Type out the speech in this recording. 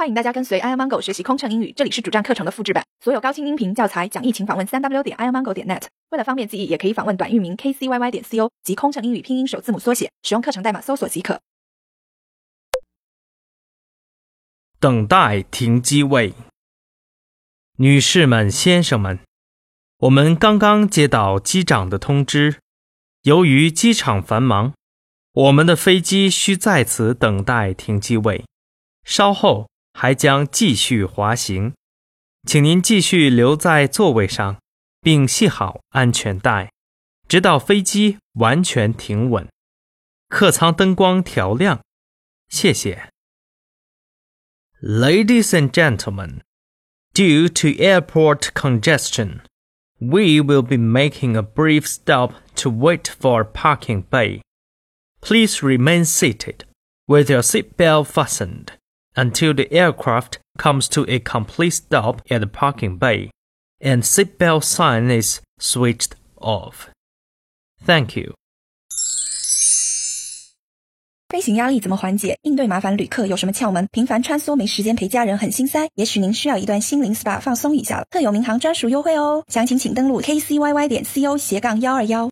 欢迎大家跟随 i amango 学习空乘英语，这里是主站课程的复制版，所有高清音频教材讲义，请访问三 w 点 i amango 点 net。为了方便记忆，也可以访问短域名 kcyy 点 co 及空乘英语拼音首字母缩写，使用课程代码搜索即可。等待停机位，女士们、先生们，我们刚刚接到机长的通知，由于机场繁忙，我们的飞机需在此等待停机位，稍后。还将继续滑行，请您继续留在座位上，并系好安全带，直到飞机完全停稳。客舱灯光调亮，谢谢。Ladies and gentlemen, due to airport congestion, we will be making a brief stop to wait for a parking bay. Please remain seated with your seatbelt fastened until the aircraft comes to a complete stop at the parking bay and seatbelt sign is switched off. Thank you. 飞行压力怎么缓解？应对麻烦旅客有什么窍门？频繁穿梭没时间陪家人很心塞，也许您需要一段心灵 SPA 放松一下了。特有民航专属优惠哦，详情请登录 kcyy 点 co 斜杠幺二幺。